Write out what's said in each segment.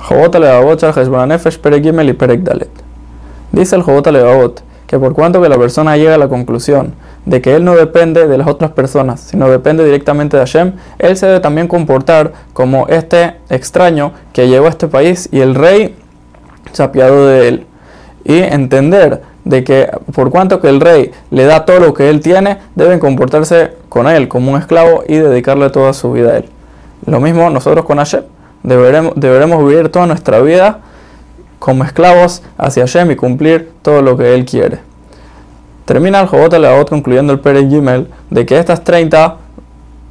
Jobot Nefesh. Dice el Jobot Alevavot que por cuanto que la persona llega a la conclusión de que él no depende de las otras personas, sino depende directamente de Hashem, él se debe también comportar como este extraño que llegó a este país y el rey se apiadó de él. Y entender de que por cuanto que el rey le da todo lo que él tiene, deben comportarse con él como un esclavo y dedicarle toda su vida a él. Lo mismo nosotros con Hashem, deberemos, vivir toda nuestra vida como esclavos hacia Hashem y cumplir todo lo que él quiere. Termina el Jobot Leavot concluyendo el Pere Gimel de que estas 30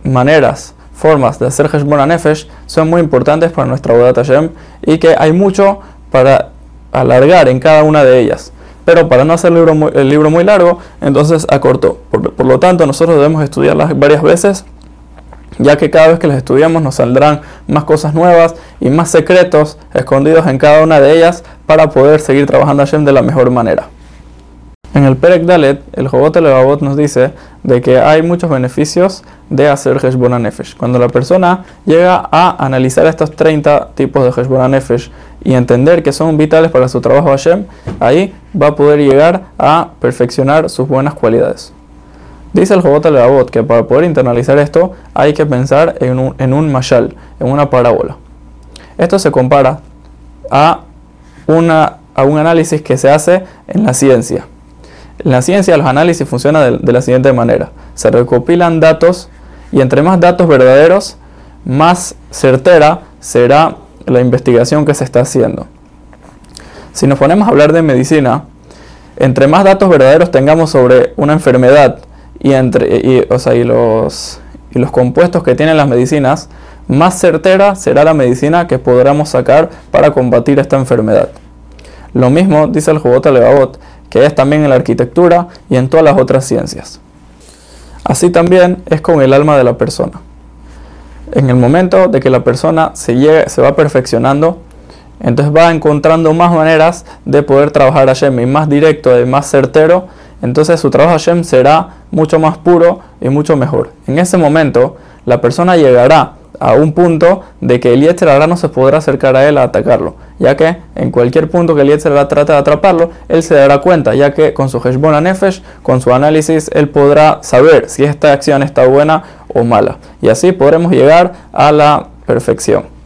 maneras, formas de hacer Heshbon Nefesh son muy importantes para nuestra boda Hashem y que hay mucho para alargar en cada una de ellas. Pero para no hacer el libro muy, el libro muy largo, entonces acortó. Por, por lo tanto, nosotros debemos estudiarlas varias veces ya que cada vez que las estudiamos nos saldrán más cosas nuevas y más secretos escondidos en cada una de ellas para poder seguir trabajando Hashem de la mejor manera. En el Perek Dalet, el Jobot Levavot nos dice de que hay muchos beneficios de hacer Heshbon Nefesh. Cuando la persona llega a analizar estos 30 tipos de Heshbon Nefesh y entender que son vitales para su trabajo Hashem, ahí va a poder llegar a perfeccionar sus buenas cualidades. Dice el Jobot Levavot que para poder internalizar esto hay que pensar en un, en un en una parábola. Esto se compara a, una, a un análisis que se hace en la ciencia. En la ciencia los análisis funcionan de, la siguiente manera. Se recopilan datos y entre más datos verdaderos, más certera será la investigación que se está haciendo. Si nos ponemos a hablar de medicina, entre más datos verdaderos tengamos sobre una enfermedad y, entre, y, o sea, y, los, y los compuestos que tienen las medicinas, más certera será la medicina que podremos sacar para combatir esta enfermedad. Lo mismo dice el Jobot Levavot, que es también en la arquitectura y en todas las otras ciencias. Así también es con el alma de la persona. En el momento de que la persona se, llegue, se va perfeccionando, entonces va encontrando más maneras de poder trabajar a Hashem y más directo y más certero, entonces su trabajo a Hashem será mucho más puro y mucho mejor. En ese momento, la persona llegará a un punto de que el Yetzer no se podrá acercar a él a atacarlo, ya que en cualquier punto que el Yetzer trate de atraparlo, él se dará cuenta, ya que con su Heshbon Nefesh, con su análisis, él podrá saber si esta acción está buena o mala. Y así podremos llegar a la perfección.